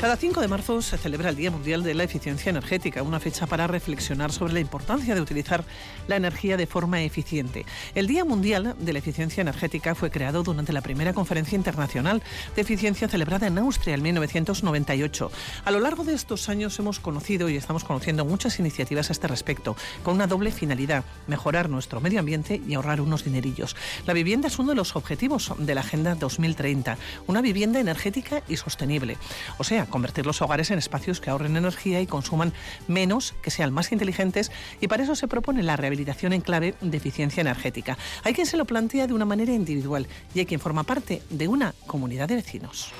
Cada 5 de marzo se celebra el Día Mundial de la Eficiencia Energética, una fecha para reflexionar sobre la importancia de utilizar la energía de forma eficiente. El Día Mundial de la Eficiencia Energética fue creado durante la primera conferencia internacional de eficiencia celebrada en Austria en 1998. A lo largo de estos años hemos conocido y estamos conociendo muchas iniciativas a este respecto, con una doble finalidad, mejorar nuestro medio ambiente y ahorrar unos dinerillos. La vivienda es uno de los objetivos de la Agenda 2030, una vivienda energética y sostenible. O sea, convertir los hogares en espacios que ahorren energía y consuman menos, que sean más inteligentes y para eso se propone la rehabilitación en clave de eficiencia energética. Hay quien se lo plantea de una manera individual y hay quien forma parte de una comunidad de vecinos.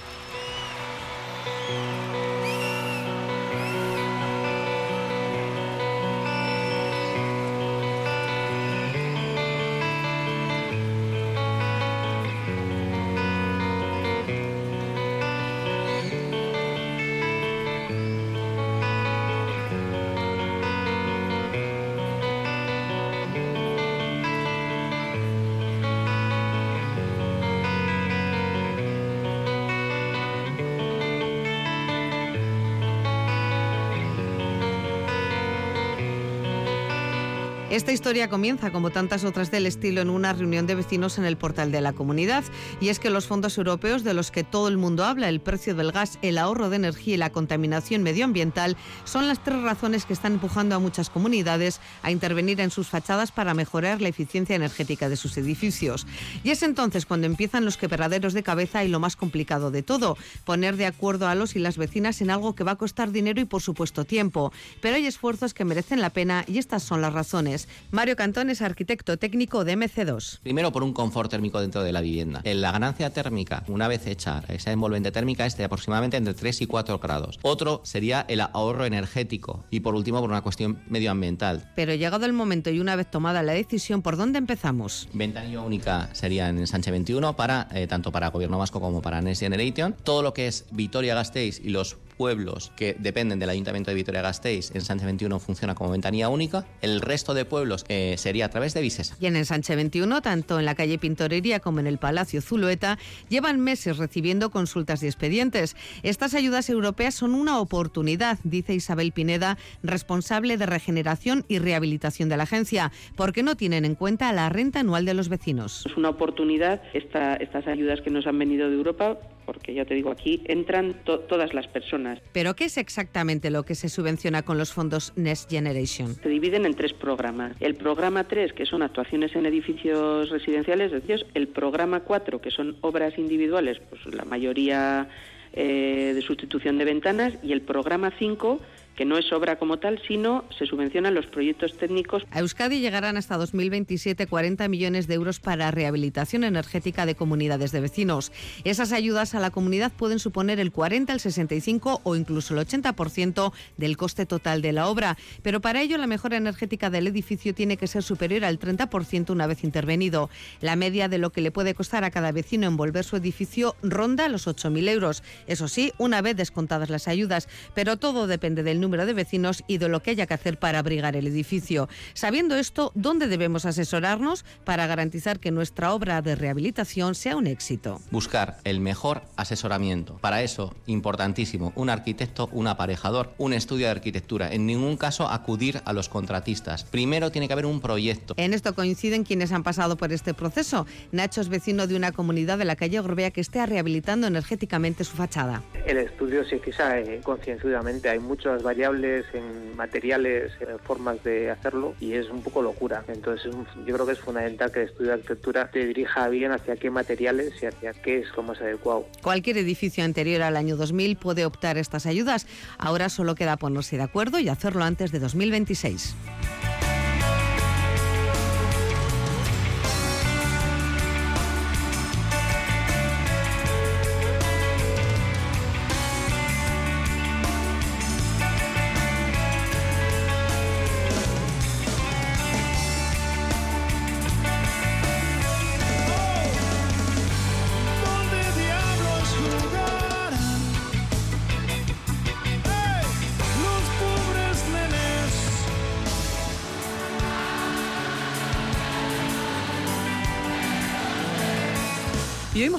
Esta historia comienza, como tantas otras del estilo, en una reunión de vecinos en el portal de la comunidad. Y es que los fondos europeos de los que todo el mundo habla, el precio del gas, el ahorro de energía y la contaminación medioambiental, son las tres razones que están empujando a muchas comunidades a intervenir en sus fachadas para mejorar la eficiencia energética de sus edificios. Y es entonces cuando empiezan los quebraderos de cabeza y lo más complicado de todo, poner de acuerdo a los y las vecinas en algo que va a costar dinero y por supuesto tiempo. Pero hay esfuerzos que merecen la pena y estas son las razones. Mario Cantón es arquitecto técnico de MC2. Primero por un confort térmico dentro de la vivienda. La ganancia térmica, una vez hecha esa envolvente térmica, es de aproximadamente entre 3 y 4 grados. Otro sería el ahorro energético. Y por último, por una cuestión medioambiental. Pero llegado el momento y una vez tomada la decisión, ¿por dónde empezamos? Ventanilla única sería en Sánchez 21, para, eh, tanto para Gobierno Vasco como para Next Generation. Todo lo que es Vitoria-Gasteiz y los pueblos que dependen del Ayuntamiento de Vitoria-Gasteiz en Sánchez 21 funciona como ventanilla única. El resto de pueblos eh, sería a través de Visesa. Y en el Sánchez 21, tanto en la calle Pintorería como en el Palacio Zulueta, llevan meses recibiendo consultas y expedientes. Estas ayudas europeas son una oportunidad, dice Isabel Pineda, responsable de regeneración y rehabilitación de la agencia, porque no tienen en cuenta la renta anual de los vecinos. Es una oportunidad esta, estas ayudas que nos han venido de Europa porque ya te digo, aquí entran todas las personas. ¿Pero qué es exactamente lo que se subvenciona con los fondos Next Generation? Se dividen en tres programas. El programa 3, que son actuaciones en edificios residenciales, el programa 4, que son obras individuales, pues la mayoría eh, de sustitución de ventanas, y el programa 5, que no es obra como tal, sino se subvencionan los proyectos técnicos. A Euskadi llegarán hasta 2027 40 millones de euros para rehabilitación energética de comunidades de vecinos. Esas ayudas a la comunidad pueden suponer el 40, el 65 o incluso el 80% del coste total de la obra, pero para ello la mejora energética del edificio tiene que ser superior al 30% una vez intervenido. La media de lo que le puede costar a cada vecino envolver su edificio ronda los 8.000 euros. Eso sí, una vez descontadas las ayudas, pero todo depende del número de vecinos y de lo que haya que hacer para abrigar el edificio. Sabiendo esto, ¿dónde debemos asesorarnos para garantizar que nuestra obra de rehabilitación sea un éxito? Buscar el mejor asesoramiento. Para eso, importantísimo, un arquitecto, un aparejador, un estudio de arquitectura. En ningún caso acudir a los contratistas. Primero tiene que haber un proyecto. En esto coinciden quienes han pasado por este proceso. Nacho es vecino de una comunidad de la calle Gorbea que esté rehabilitando energéticamente su fachada. El estudio sí que sabe concienzudamente. Hay muchas variables variables, en materiales, en formas de hacerlo y es un poco locura. Entonces yo creo que es fundamental que el estudio de arquitectura te dirija bien hacia qué materiales y hacia qué es lo más adecuado. Cualquier edificio anterior al año 2000 puede optar estas ayudas. Ahora solo queda ponerse de acuerdo y hacerlo antes de 2026.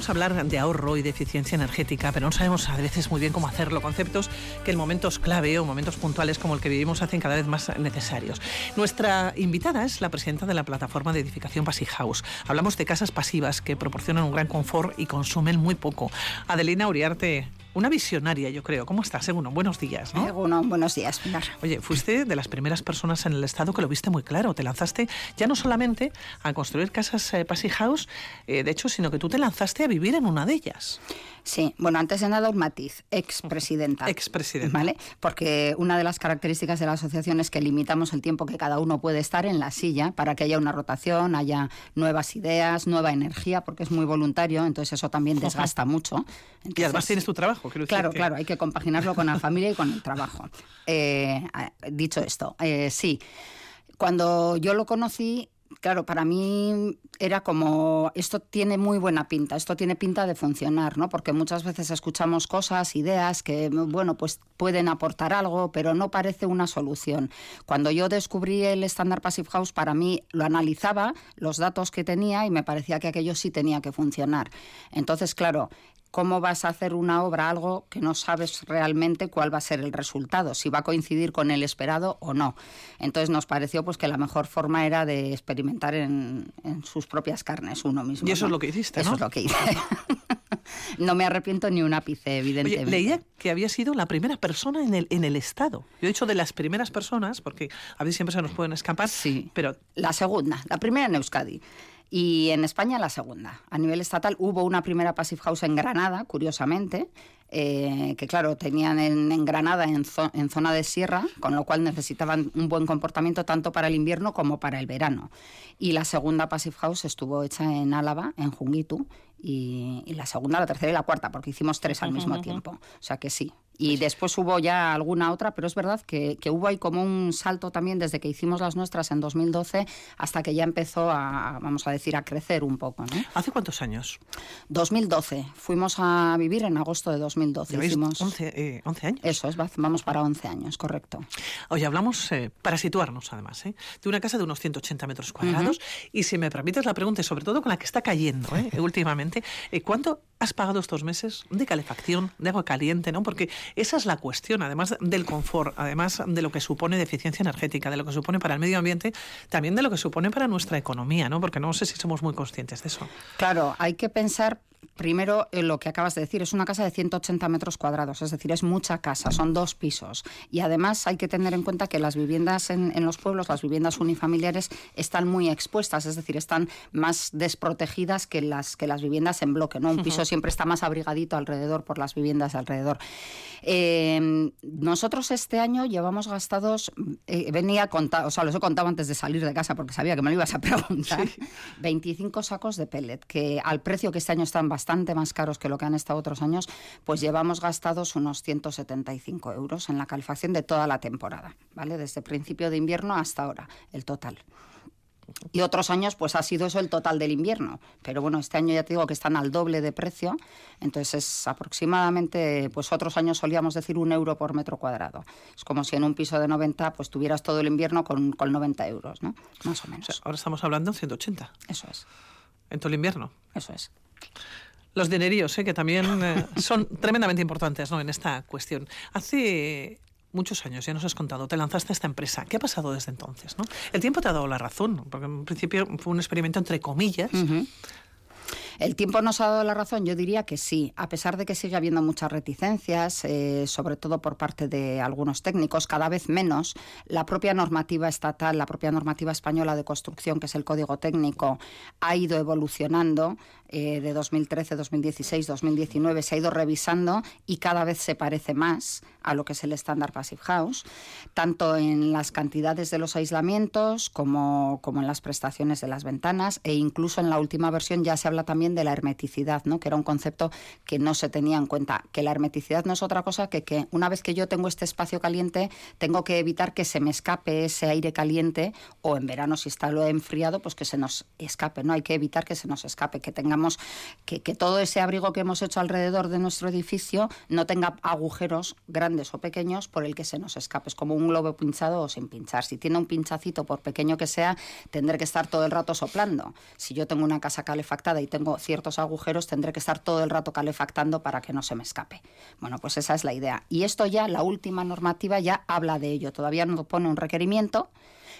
Hablar de ahorro y de eficiencia energética, pero no sabemos a veces muy bien cómo hacerlo. Conceptos que en momentos clave o momentos puntuales como el que vivimos hacen cada vez más necesarios. Nuestra invitada es la presidenta de la plataforma de edificación Passive House. Hablamos de casas pasivas que proporcionan un gran confort y consumen muy poco. Adelina Uriarte, una visionaria, yo creo. ¿Cómo estás, Seguno? Buenos días, ¿no? buenos días, Pilar. Oye, fuiste de las primeras personas en el Estado que lo viste muy claro. Te lanzaste ya no solamente a construir casas eh, Passy House, eh, de hecho, sino que tú te lanzaste a vivir en una de ellas. Sí, bueno, antes de nada un matiz, expresidenta. Expresidenta. ¿Vale? Porque una de las características de la asociación es que limitamos el tiempo que cada uno puede estar en la silla para que haya una rotación, haya nuevas ideas, nueva energía, porque es muy voluntario, entonces eso también desgasta mucho. y además tienes tu trabajo, Claro, claro, hay que compaginarlo con la familia y con el trabajo. Eh, dicho esto, eh, sí. Cuando yo lo conocí, claro, para mí era como, esto tiene muy buena pinta, esto tiene pinta de funcionar, ¿no? Porque muchas veces escuchamos cosas, ideas que, bueno, pues pueden aportar algo, pero no parece una solución. Cuando yo descubrí el Standard Passive House, para mí lo analizaba, los datos que tenía y me parecía que aquello sí tenía que funcionar. Entonces, claro, cómo vas a hacer una obra, algo que no sabes realmente cuál va a ser el resultado, si va a coincidir con el esperado o no. Entonces nos pareció pues que la mejor forma era de experimentar en, sus propias carnes uno mismo. Y eso es lo que hiciste, ¿no? Eso es lo que hice. no me arrepiento ni un ápice, evidentemente. Oye, leía que había sido la primera persona en el, en el Estado. Yo he dicho de las primeras personas, porque a veces siempre se nos pueden escapar. Sí, pero... La segunda, la primera en Euskadi y en España la segunda. A nivel estatal hubo una primera Passive House en Granada, curiosamente, eh, que claro, tenían en, Granada en, en, zona de sierra, con lo cual necesitaban un buen comportamiento tanto para el invierno como para el verano. Y la segunda Passive House estuvo hecha en Álava, en Jungitu, y, y la segunda, la tercera y la cuarta, porque hicimos tres al mismo tiempo. O sea que sí, y después hubo ya alguna otra, pero es verdad que, que, hubo ahí como un salto también desde que hicimos las nuestras en 2012 hasta que ya empezó a, vamos a decir, a crecer un poco. ¿no? ¿Hace cuántos años? 2012. Fuimos a vivir en agosto de 2012. Hicimos 11, eh, años. Eso es, vamos para 11 años, correcto. Oye, hablamos, eh, para situarnos además, ¿eh? de una casa de unos 180 metros cuadrados. Y si me permites la pregunta, sobre todo con la que está cayendo ¿eh? últimamente, ¿cuánto has pagado estos meses de calefacción, de agua caliente? ¿no? Porque esa es la cuestión, además del confort, además de lo que supone de eficiencia energética, de lo que supone para el medio ambiente, también de lo que supone para nuestra economía, ¿no? Porque no sé si somos muy conscientes de eso. Claro, hay que pensar primero eh, lo que acabas de decir, es una casa de 180 metros cuadrados, es decir, es mucha casa, son dos pisos. Y además hay que tener en cuenta que las viviendas en, los pueblos, las viviendas unifamiliares, están muy expuestas, es decir, están más desprotegidas que las, que las viviendas en bloque. ¿no? Un piso siempre está más abrigadito alrededor por las viviendas alrededor. Eh, nosotros este año llevamos gastados, eh, venía a contar, o sea, los he contado antes de salir de casa porque sabía que me lo ibas a preguntar, 25 sacos de pellet, que al precio que este año están bastante más caros que lo que han estado otros años, pues llevamos gastados unos 175 euros en la calefacción de toda la temporada, ¿vale? Desde principio de invierno hasta ahora, el total. Y otros años, pues ha sido eso el total del invierno. Pero bueno, este año ya te digo que están al doble de precio. Entonces es aproximadamente, pues otros años solíamos decir un euro por metro cuadrado. Es como si en un piso de 90, pues tuvieras todo el invierno con, con 90 euros, ¿no? Más o menos. ahora estamos hablando de 180. Eso es. En todo el invierno. Eso es. Los dineríos, ¿eh? que también eh, son tremendamente importantes ¿no? en esta cuestión. Hace muchos años, ya nos has contado, te lanzaste a esta empresa. ¿Qué ha pasado desde entonces? ¿no? El tiempo te ha dado la razón, porque en principio fue un experimento entre comillas. ¿El tiempo nos ha dado la razón? Yo diría que sí, a pesar de que sigue habiendo muchas reticencias, eh, sobre todo por parte de algunos técnicos, cada vez menos. La propia normativa estatal, la propia normativa española de construcción, que es el código técnico, ha ido evolucionando eh, de 2013, 2016, 2019, se ha ido revisando y cada vez se parece más a lo que es el estándar Passive House, tanto en las cantidades de los aislamientos como, como en las prestaciones de las ventanas e incluso en la última versión ya se habla también de la hermeticidad, ¿no? que era un concepto que no se tenía en cuenta, que la hermeticidad no es otra cosa que que una vez que yo tengo este espacio caliente, tengo que evitar que se me escape ese aire caliente o en verano si está lo enfriado, pues que se nos escape, ¿no? Hay que evitar que se nos escape, que tengamos que, que todo ese abrigo que hemos hecho alrededor de nuestro edificio no tenga agujeros grandes o pequeños por el que se nos escape. Es como un globo pinchado o sin pinchar. Si tiene un pinchacito, por pequeño que sea, tendré que estar todo el rato soplando. Si yo tengo una casa calefactada y tengo tengo ciertos agujeros, tendré que estar todo el rato calefactando para que no se me escape. Bueno, pues esa es la idea. Y esto ya, la última normativa ya habla de ello. Todavía no pone un requerimiento,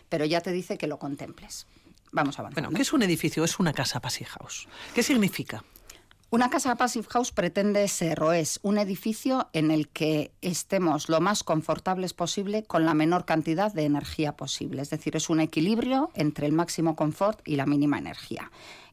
pero ya te dice que lo contemples. Vamos avanzando. Bueno, ¿qué es un edificio? Es una casa Passive House. ¿Qué significa? Una casa Passive House pretende ser o es un edificio en el que estemos lo más confortables posible con la menor cantidad de energía posible. Es decir, es un equilibrio entre el máximo confort y la mínima energía.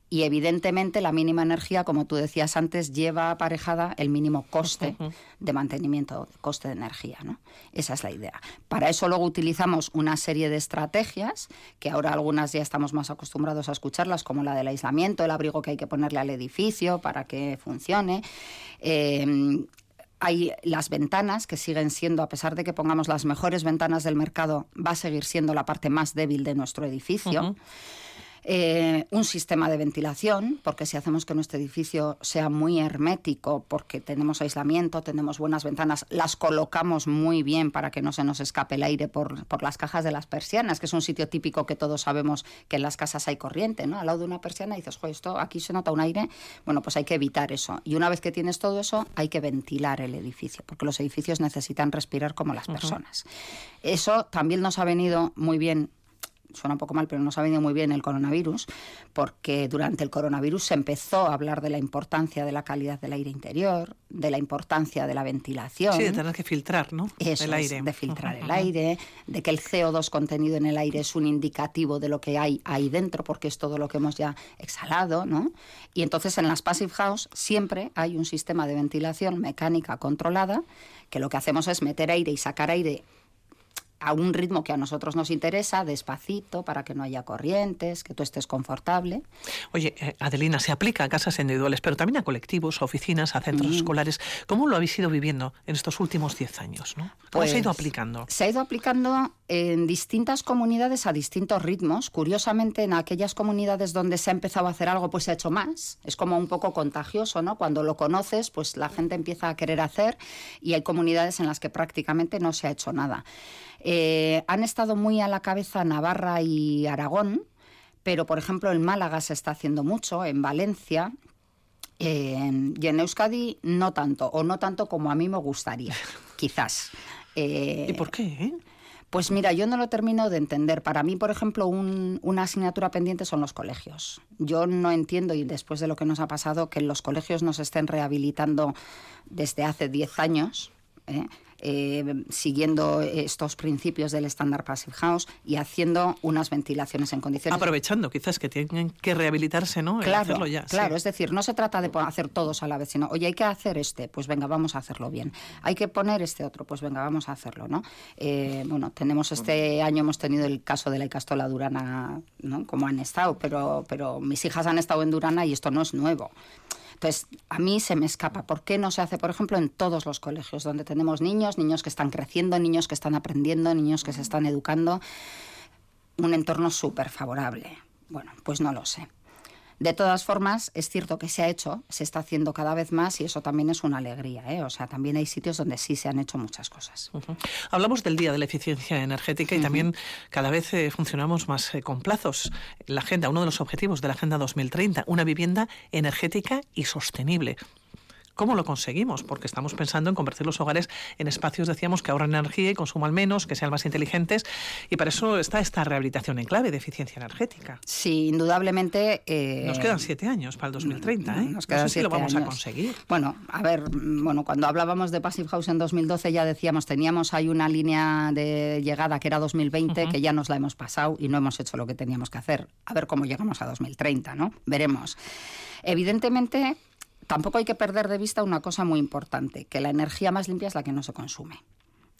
Y evidentemente la mínima energía, como tú decías antes, lleva aparejada el mínimo coste de mantenimiento, coste de energía. ¿no? Esa es la idea. Para eso luego utilizamos una serie de estrategias, que ahora algunas ya estamos más acostumbrados a escucharlas, como la del aislamiento, el abrigo que hay que ponerle al edificio para que funcione. Eh, hay las ventanas que siguen siendo, a pesar de que pongamos las mejores ventanas del mercado, va a seguir siendo la parte más débil de nuestro edificio. Eh, un sistema de ventilación, porque si hacemos que nuestro edificio sea muy hermético, porque tenemos aislamiento, tenemos buenas ventanas, las colocamos muy bien para que no se nos escape el aire por, por las cajas de las persianas, que es un sitio típico que todos sabemos que en las casas hay corriente, ¿no? Al lado de una persiana dices, Joder, esto aquí se nota un aire, bueno, pues hay que evitar eso. Y una vez que tienes todo eso, hay que ventilar el edificio, porque los edificios necesitan respirar como las personas. Eso también nos ha venido muy bien suena un poco mal, pero nos ha venido muy bien el coronavirus, porque durante el coronavirus se empezó a hablar de la importancia de la calidad del aire interior, de la importancia de la ventilación. Sí, de tener que filtrar, ¿no? Eso el aire. de filtrar el aire, de que el CO2 contenido en el aire es un indicativo de lo que hay ahí dentro, porque es todo lo que hemos ya exhalado, ¿no? Y entonces en las Passive House siempre hay un sistema de ventilación mecánica controlada, que lo que hacemos es meter aire y sacar aire a un ritmo que a nosotros nos interesa, despacito, para que no haya corrientes, que tú estés confortable. Oye, eh, Adelina, se aplica a casas individuales, pero también a colectivos, a oficinas, a centros mm. escolares. ¿Cómo lo habéis ido viviendo en estos últimos 10 años? ¿no? ¿Cómo se ha ido pues, aplicando? Se ha ido aplicando en distintas comunidades a distintos ritmos. Curiosamente, en aquellas comunidades donde se ha empezado a hacer algo, pues se ha hecho más. Es como un poco contagioso, ¿no? Cuando lo conoces, pues la gente empieza a querer hacer y hay comunidades en las que prácticamente no se ha hecho nada. Eh, han estado muy a la cabeza Navarra y Aragón, pero por ejemplo en Málaga se está haciendo mucho, en Valencia. y en Euskadi no tanto, o no tanto como a mí me gustaría, quizás. ¿Y por qué? Pues mira, yo no lo termino de entender. Para mí, por ejemplo, una asignatura pendiente son los colegios. Yo no entiendo, y después de lo que nos ha pasado, que los colegios nos estén rehabilitando desde hace 10 años. ¿eh? Eh, siguiendo estos principios del estándar Passive House y haciendo unas ventilaciones en condiciones. Aprovechando quizás que tienen que rehabilitarse, ¿no? Claro, hacerlo ya, claro. Es decir, no se trata de hacer todos a la vez, sino, oye, hay que hacer este, pues venga, vamos a hacerlo bien. Hay que poner este otro, pues venga, vamos a hacerlo, ¿no? Eh, bueno, tenemos este año hemos tenido el caso de la Icastola Durana, ¿no? Como han estado, pero, pero mis hijas han estado en Durana y esto no es nuevo. Entonces, a mí se me escapa. ¿Por qué no se hace, por ejemplo, en todos los colegios donde tenemos niños, niños que están creciendo, niños que están aprendiendo, niños que se están educando? Un entorno súper favorable. Bueno, pues no lo sé. De todas formas, es cierto que se ha hecho, se está haciendo cada vez más y eso también es una alegría. ¿eh? O sea, también hay sitios donde sí se han hecho muchas cosas. Hablamos del Día de la Eficiencia Energética y también cada vez eh, funcionamos más eh, con plazos. La agenda, uno de los objetivos de la Agenda 2030, una vivienda energética y sostenible. ¿Cómo lo conseguimos? Porque estamos pensando en convertir los hogares en espacios, decíamos, que ahorren energía y consuman menos, que sean más inteligentes, y para eso está esta rehabilitación en clave de eficiencia energética. Sí, indudablemente. Eh, nos quedan siete años para el 2030, ¿eh? Nos quedan no sé si lo vamos a conseguir. Bueno, a ver, bueno, cuando hablábamos de Passive House en 2012 ya decíamos, teníamos ahí una línea de llegada que era 2020, que ya nos la hemos pasado y no hemos hecho lo que teníamos que hacer. A ver cómo llegamos a 2030, ¿no? Veremos. Evidentemente, tampoco hay que perder de vista una cosa muy importante, que la energía más limpia es la que no se consume.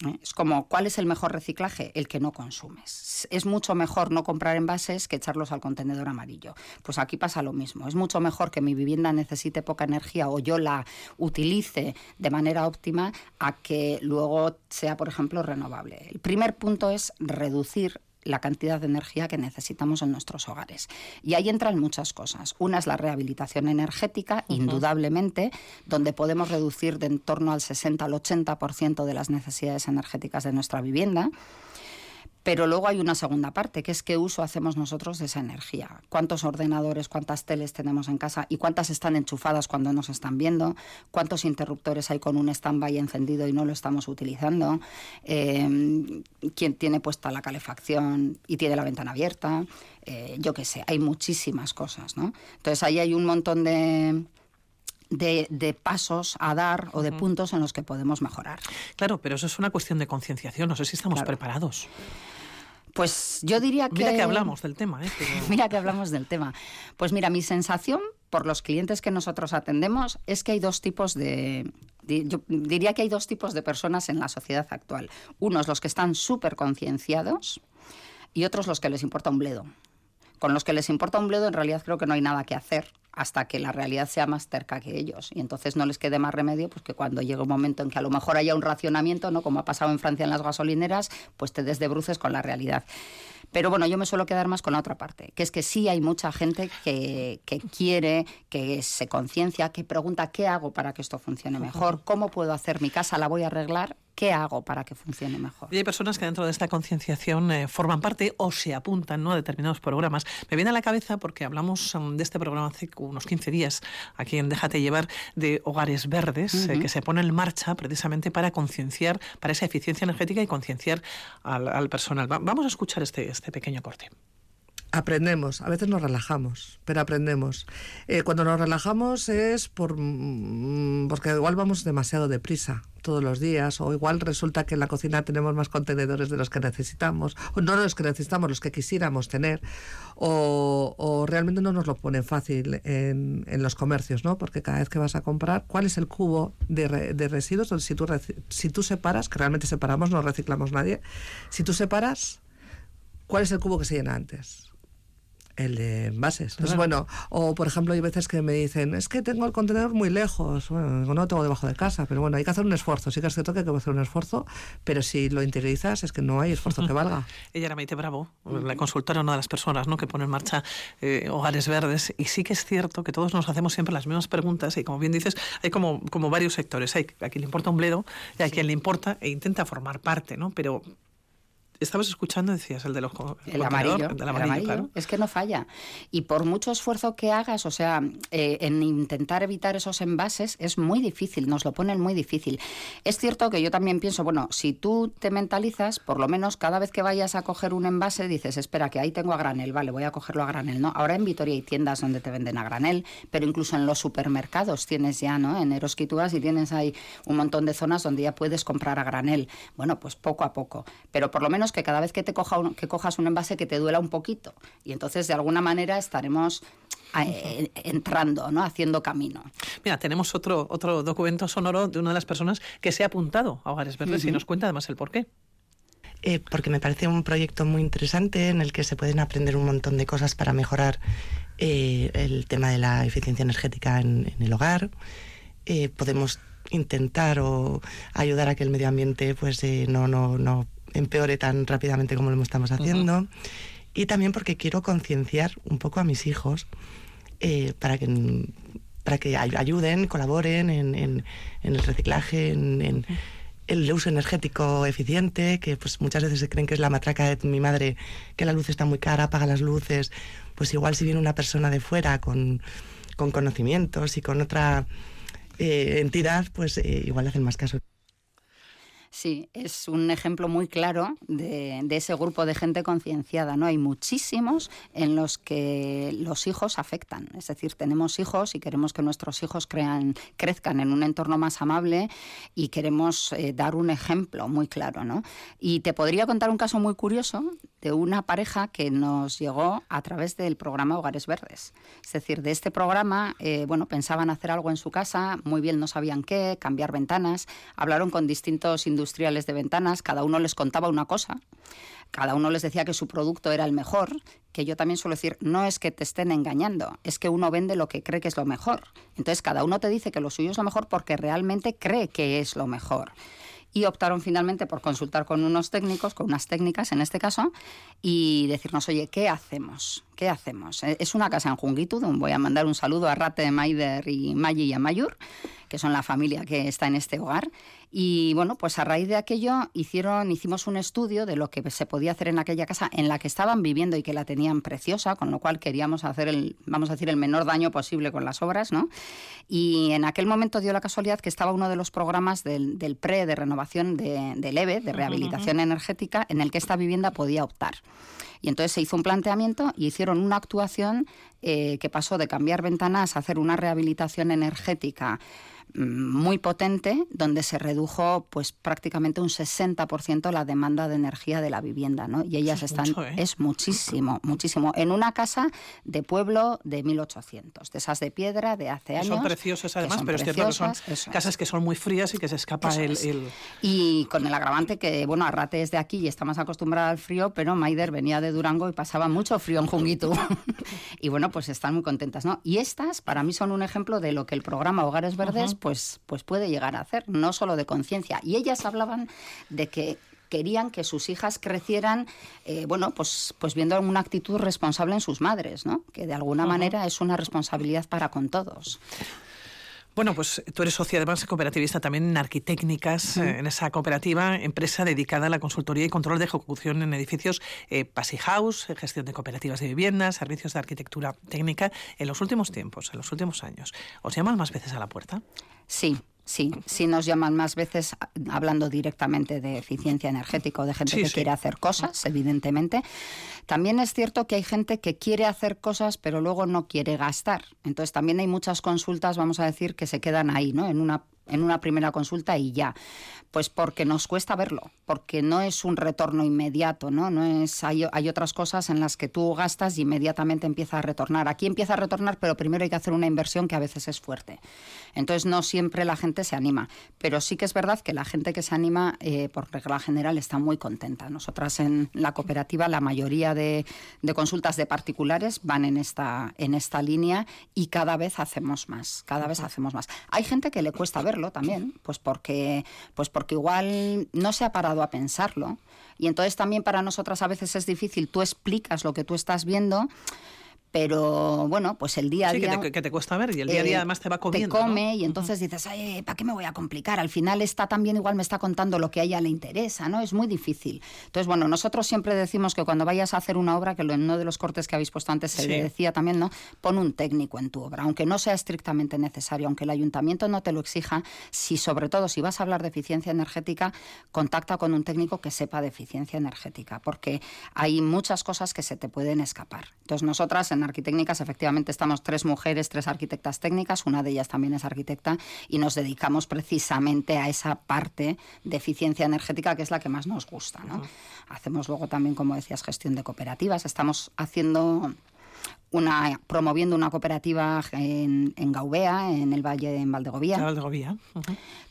¿eh? Es como, ¿cuál es el mejor reciclaje? El que no consumes. Es mucho mejor no comprar envases que echarlos al contenedor amarillo. Pues aquí pasa lo mismo. Es mucho mejor que mi vivienda necesite poca energía o yo la utilice de manera óptima a que luego sea, por ejemplo, renovable. El primer punto es reducir la cantidad de energía que necesitamos en nuestros hogares. Y ahí entran muchas cosas. Una es la rehabilitación energética, indudablemente, donde podemos reducir de en torno al 60 al 80% de las necesidades energéticas de nuestra vivienda Pero luego hay una segunda parte, que es qué uso hacemos nosotros de esa energía. ¿Cuántos ordenadores, cuántas teles tenemos en casa y cuántas están enchufadas cuando nos están viendo? ¿Cuántos interruptores hay con un stand-by encendido y no lo estamos utilizando? Eh, ¿Quién tiene puesta la calefacción y tiene la ventana abierta? Eh, yo qué sé, hay muchísimas cosas, ¿no? Entonces ahí hay un montón de de, pasos a dar o de puntos en los que podemos mejorar. Claro, pero eso es una cuestión de concienciación. No sé si estamos preparados. Pues yo diría que... Mira que hablamos del tema. ¿eh? mira que hablamos del tema. Pues mira, mi sensación por los clientes que nosotros atendemos es que hay dos tipos de... Yo diría que hay dos tipos de personas en la sociedad actual. Unos los que están súper concienciados y otros los que les importa un bledo. Con los que les importa un bledo en realidad creo que no hay nada que hacer hasta que la realidad sea más cerca que ellos. Y entonces no les quede más remedio pues que cuando llegue un momento en que a lo mejor haya un racionamiento, ¿no? como ha pasado en Francia en las gasolineras, pues te des de bruces con la realidad. Pero bueno, yo me suelo quedar más con la otra parte, que es que sí hay mucha gente que, que quiere, que se conciencia, que pregunta qué hago para que esto funcione mejor, cómo puedo hacer mi casa, la voy a arreglar ¿Qué hago para que funcione mejor? Y hay personas que dentro de esta concienciación eh, forman parte o se apuntan ¿no? a determinados programas. Me viene a la cabeza porque hablamos um, de este programa hace unos 15 días aquí en Déjate llevar de hogares verdes eh, que se pone en marcha precisamente para concienciar, para esa eficiencia energética y concienciar al, personal. vamos a escuchar este, este pequeño corte aprendemos, a veces nos relajamos, pero aprendemos. Eh, cuando nos relajamos es por, mm, porque igual vamos demasiado deprisa todos los días, o igual resulta que en la cocina tenemos más contenedores de los que necesitamos, o no los que necesitamos, los que quisiéramos tener, o, realmente no nos lo ponen fácil en, en, los comercios, ¿no? Porque cada vez que vas a comprar, ¿cuál es el cubo de, de residuos? Si tú, si tú separas, que realmente separamos, no reciclamos nadie, si tú separas, ¿cuál es el cubo que se llena antes? el de envases. Entonces, bueno, o por ejemplo, hay veces que me dicen, es que tengo el contenedor muy lejos. Bueno, no lo tengo debajo de casa, pero bueno, hay que hacer un esfuerzo. Sí que es cierto que hay que hacer un esfuerzo, pero si lo interiorizas es que no hay esfuerzo que valga. Ella era Maite Bravo, la consultora, una de las personas ¿no? que pone en marcha eh, hogares verdes. Y sí que es cierto que todos nos hacemos siempre las mismas preguntas y como bien dices, hay como, como varios sectores. Hay a quien le importa un bledo y a quien le importa e intenta formar parte, ¿no? Pero estabas escuchando, decías, el de los el amarillo, el amarillo, Es que no falla. Y por mucho esfuerzo que hagas, o sea, eh, en intentar evitar esos envases, es muy difícil, nos lo ponen muy difícil. Es cierto que yo también pienso, bueno, si tú te mentalizas, por lo menos cada vez que vayas a coger un envase, dices, espera, que ahí tengo a granel, vale, voy a cogerlo a granel, ¿no? Ahora en Vitoria hay tiendas donde te venden a granel, pero incluso en los supermercados tienes ya, ¿no? En Eroski tú y tienes ahí un montón de zonas donde ya puedes comprar a granel. Bueno, pues poco a poco. Pero por lo menos que cada vez que te coja que cojas un envase que te duela un poquito. Y entonces, de alguna manera, estaremos eh, entrando, ¿no? haciendo camino. Mira, tenemos otro, otro documento sonoro de una de las personas que se ha apuntado a Hogares Verdes y nos cuenta además el porqué. Eh, porque me parece un proyecto muy interesante en el que se pueden aprender un montón de cosas para mejorar eh, el tema de la eficiencia energética en, el hogar. podemos intentar o ayudar a que el medio ambiente pues no, no, no empeore tan rápidamente como lo estamos haciendo. Y también porque quiero concienciar un poco a mis hijos eh, para que para que ayuden, colaboren en, en, el reciclaje, en, el uso energético eficiente, que pues muchas veces se creen que es la matraca de mi madre, que la luz está muy cara, apaga las luces. Pues igual si viene una persona de fuera con, con conocimientos y con otra eh, entidad, pues eh, igual hacen más caso. Sí, es un ejemplo muy claro de, ese grupo de gente concienciada. ¿no? Hay muchísimos en los que los hijos afectan. Es decir, tenemos hijos y queremos que nuestros hijos crean, crezcan en un entorno más amable y queremos eh, dar un ejemplo muy claro. ¿no? Y te podría contar un caso muy curioso de una pareja que nos llegó a través del programa Hogares Verdes. Es decir, de este programa, eh, bueno, pensaban hacer algo en su casa, muy bien no sabían qué, cambiar ventanas, hablaron con distintos industriales de ventanas, cada uno les contaba una cosa, cada uno les decía que su producto era el mejor, que yo también suelo decir, no es que te estén engañando, es que uno vende lo que cree que es lo mejor. Entonces cada uno te dice que lo suyo es lo mejor porque realmente cree que es lo mejor y optaron finalmente por consultar con unos técnicos, con unas técnicas en este caso, y decirnos, oye, ¿qué hacemos? ¿Qué hacemos? Eh, es una casa en Jungitud, voy a mandar un saludo a Rate, Maider y Maggi y a Mayur, que son la familia que está en este hogar, Y bueno, pues a raíz de aquello hicieron, hicimos un estudio de lo que se podía hacer en aquella casa en la que estaban viviendo y que la tenían preciosa, con lo cual queríamos hacer el, vamos a decir, el menor daño posible con las obras, ¿no? Y en aquel momento dio la casualidad que estaba uno de los programas del, del PRE de renovación de, del EVE, de rehabilitación energética, en el que esta vivienda podía optar. Y entonces se hizo un planteamiento y hicieron una actuación eh, que pasó de cambiar ventanas a hacer una rehabilitación energética muy potente donde se redujo pues prácticamente un 60% la demanda de energía de la vivienda, ¿no? Y ellas es están mucho, ¿eh? es muchísimo, muchísimo en una casa de pueblo de 1800, de esas de piedra de hace años. son preciosas además, son pero es cierto que son es. casas que son muy frías y que se escapa el- Y con el agravante que, bueno, Arrate es de aquí y está más acostumbrada al frío, pero Maider venía de Durango y pasaba mucho frío en Junguitu. y bueno, pues están muy contentas, ¿no? Y estas, para mí, son un ejemplo de lo que el programa Hogares Verdes, pues, pues puede llegar a hacer, no solo de conciencia. Y ellas hablaban de que querían que sus hijas crecieran, eh, bueno, pues, pues viendo una actitud responsable en sus madres, ¿no? Que de alguna manera es una responsabilidad para con todos. Bueno, pues tú eres socia además cooperativista también en Arquitécnicas, eh, en esa cooperativa, empresa dedicada a la consultoría y control de ejecución en edificios eh, Passy House, eh, gestión de cooperativas de viviendas, servicios de arquitectura técnica. En los últimos tiempos, en los últimos años, ¿os llaman más veces a la puerta? Sí, sí, sí nos llaman más veces a- hablando directamente de eficiencia energética o de gente Sí, que sí. quiere hacer cosas, evidentemente. También es cierto que hay gente que quiere hacer cosas pero luego no quiere gastar. Entonces también hay muchas consultas, vamos a decir, que se quedan ahí, ¿no? En una en una primera consulta y ya. Pues porque nos cuesta verlo, porque no es un retorno inmediato, ¿no? no es, hay, hay otras cosas en las que tú gastas y inmediatamente empieza a retornar. Aquí empieza a retornar, pero primero hay que hacer una inversión que a veces es fuerte. Entonces no siempre la gente se anima, pero sí que es verdad que la gente que se anima, eh, por regla general, está muy contenta. Nosotras en la cooperativa, la mayoría de, de consultas de particulares van en esta, en esta línea y cada vez hacemos más, cada vez hacemos más. Hay gente que le cuesta también, pues porque, pues porque igual no se ha parado a pensarlo. Y entonces también para nosotras a veces es difícil, tú explicas lo que tú estás viendo, pero bueno, pues el día a Sí, que día... te, que te cuesta ver y el día a día eh, además te va comiendo. Te ¿no? come y entonces dices, ay, ¿para qué me voy a complicar? Al final está también igual me está contando lo que a ella le interesa, ¿no? Es muy difícil. Entonces, bueno, nosotros siempre decimos que cuando vayas a hacer una obra, que en uno de los cortes que habéis puesto antes se Sí. le decía también, ¿no? Pon un técnico en tu obra, aunque no sea estrictamente necesario, aunque el ayuntamiento no te lo exija, si sobre todo si vas a hablar de eficiencia energética, contacta con un técnico que sepa de eficiencia energética, porque hay muchas cosas que se te pueden escapar. Entonces, nosotras en Arquitécnicas efectivamente estamos tres mujeres, tres arquitectas técnicas, una de ellas también es arquitecta, y nos dedicamos precisamente a esa parte de eficiencia energética que es la que más nos gusta. ¿no? Hacemos luego también, como decías, gestión de cooperativas. Estamos haciendo una promoviendo una cooperativa en, en Gaubea, en el Valle en Valdegovía Valdegovía.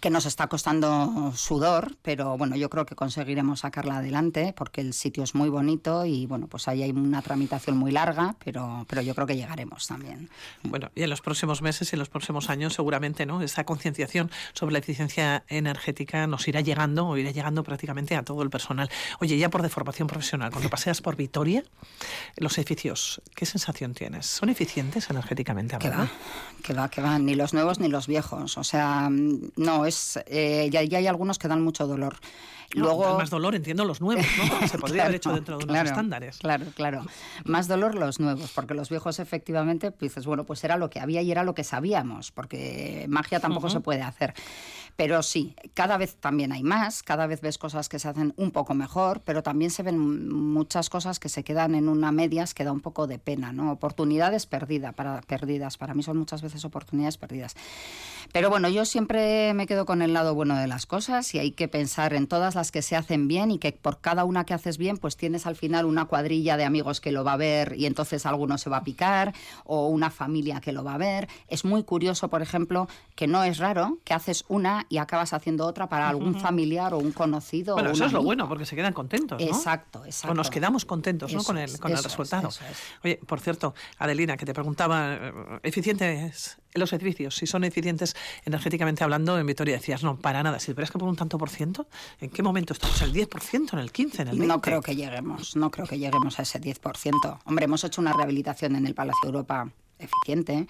Que nos está costando sudor, pero bueno, yo creo que conseguiremos sacarla adelante porque el sitio es muy bonito y bueno, pues ahí hay una tramitación muy larga, pero, pero yo creo que llegaremos también. Bueno, y en los próximos meses y en los próximos años seguramente no esa concienciación sobre la eficiencia energética nos irá llegando o irá llegando prácticamente a todo el personal. Oye, ya por deformación profesional, cuando paseas por Vitoria, los edificios, ¿qué sensación tienes? ¿Son eficientes energéticamente Que va, que va, que va, ni los nuevos ni los viejos. O sea, mm, no, es eh, ya, ya hay algunos que dan mucho dolor. No, Luego, dan más dolor, entiendo, los nuevos, ¿no? Se podría haber hecho dentro de unos claro, estándares. Claro, claro. Más dolor los nuevos, porque los viejos efectivamente, pues dices, bueno, pues era lo que había y era lo que sabíamos, porque magia tampoco se puede hacer. Pero sí, cada vez también hay más, cada vez ves cosas que se hacen un poco mejor, pero también se ven muchas cosas que se quedan en una medias que da un poco de pena, ¿no? Oportunidades perdidas para, perdidas. Para mí son muchas veces oportunidades perdidas. Pero bueno, yo siempre me quedo con el lado bueno de las cosas y hay que pensar en todas las que se hacen bien y que por cada una que haces bien, pues tienes al final una cuadrilla de amigos que lo va a ver y entonces alguno se va a picar o una familia que lo va a ver. Es muy curioso, por ejemplo, que no es raro que haces una y acabas haciendo otra para algún familiar o un conocido. Bueno, o eso es lo bueno, porque se quedan contentos, ¿no? Exacto, exacto. O nos quedamos contentos ¿no? Con el, con el es, resultado. es. Oye, por cierto, Adelina, que te preguntaba, eh, ¿eficientes los edificios? Si son eficientes energéticamente hablando, en Vitoria decías, no, para nada. Si tuvieras que poner un tanto por ciento, ¿en qué momento estamos? ¿El 10%, en el 15%, en el 20%? No creo que lleguemos, no creo que lleguemos a ese 10%. Hombre, hemos hecho una rehabilitación en el Palacio Europa eficiente.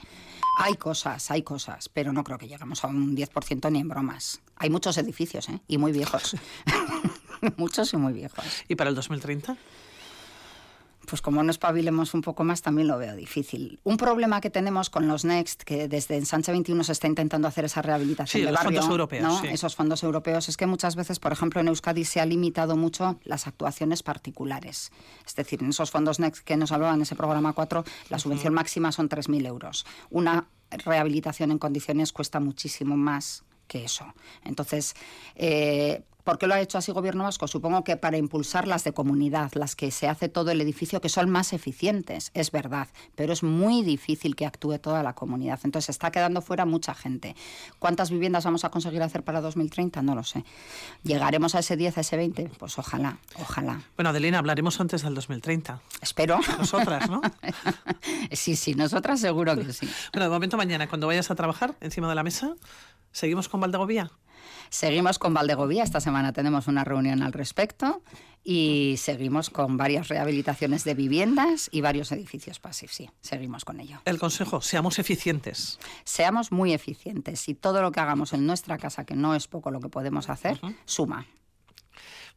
Hay cosas, hay cosas, pero no creo que lleguemos a un 10% ni en bromas. Hay muchos edificios, ¿eh? Y muy viejos. muchos y muy viejos. ¿Y para el 2030? Pues como no espabilemos un poco más, también lo veo difícil. Un problema que tenemos con los Next, que desde Ensanche 21 se está intentando hacer esa rehabilitación sí, de los barrio, fondos europeos, ¿no? sí. esos fondos europeos, es que muchas veces, por ejemplo, en Euskadi se ha limitado mucho las actuaciones particulares. Es decir, en esos fondos Next que nos hablaban en ese programa 4, la subvención máxima son 3.000 euros. Una rehabilitación en condiciones cuesta muchísimo más que eso. Entonces, eh, ¿Por qué lo ha hecho así Gobierno Vasco? Supongo que para impulsar las de comunidad, las que se hace todo el edificio, que son más eficientes, es verdad, pero es muy difícil que actúe toda la comunidad. Entonces está quedando fuera mucha gente. ¿Cuántas viviendas vamos a conseguir hacer para 2030? No lo sé. ¿Llegaremos a ese 10, a ese 20? Pues ojalá, ojalá. Bueno, Adelina, hablaremos antes del 2030. Espero. Nosotras, ¿no? sí, sí, nosotras seguro que sí. Bueno, de momento mañana, cuando vayas a trabajar, encima de la mesa, ¿seguimos con Valdegovía? Seguimos con Valdegovía, esta semana tenemos una reunión al respecto y seguimos con varias rehabilitaciones de viviendas y varios edificios pasivos, sí, seguimos con ello. El consejo, seamos eficientes. Seamos muy eficientes y todo lo que hagamos en nuestra casa, que no es poco lo que podemos hacer, uh -huh. suma.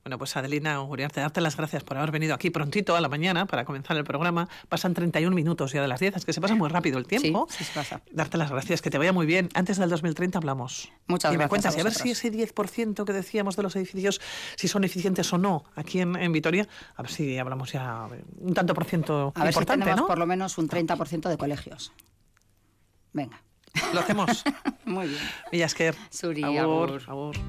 Bueno, pues Adelina Uriarte, darte las gracias por haber venido aquí prontito a la mañana para comenzar el programa. Pasan 31 minutos ya de las 10, es que se pasa muy rápido el tiempo. Sí, sí se pasa. Darte las gracias, que te vaya muy bien. Antes del 2030 hablamos. Muchas y gracias. me cuentas, a, y a ver si ese 10% que decíamos de los edificios, si son eficientes o no aquí en, en Vitoria, a ver si hablamos ya un tanto por ciento A ver si importante, tenemos ¿no? por lo menos un 30% de colegios. Venga. Lo hacemos. muy bien. Villasker. Suri, agur. agur. agur.